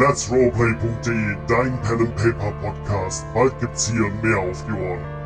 letsroleplay.de, dein Pen and Paper Podcast. Bald gibt's hier mehr auf die Ohren.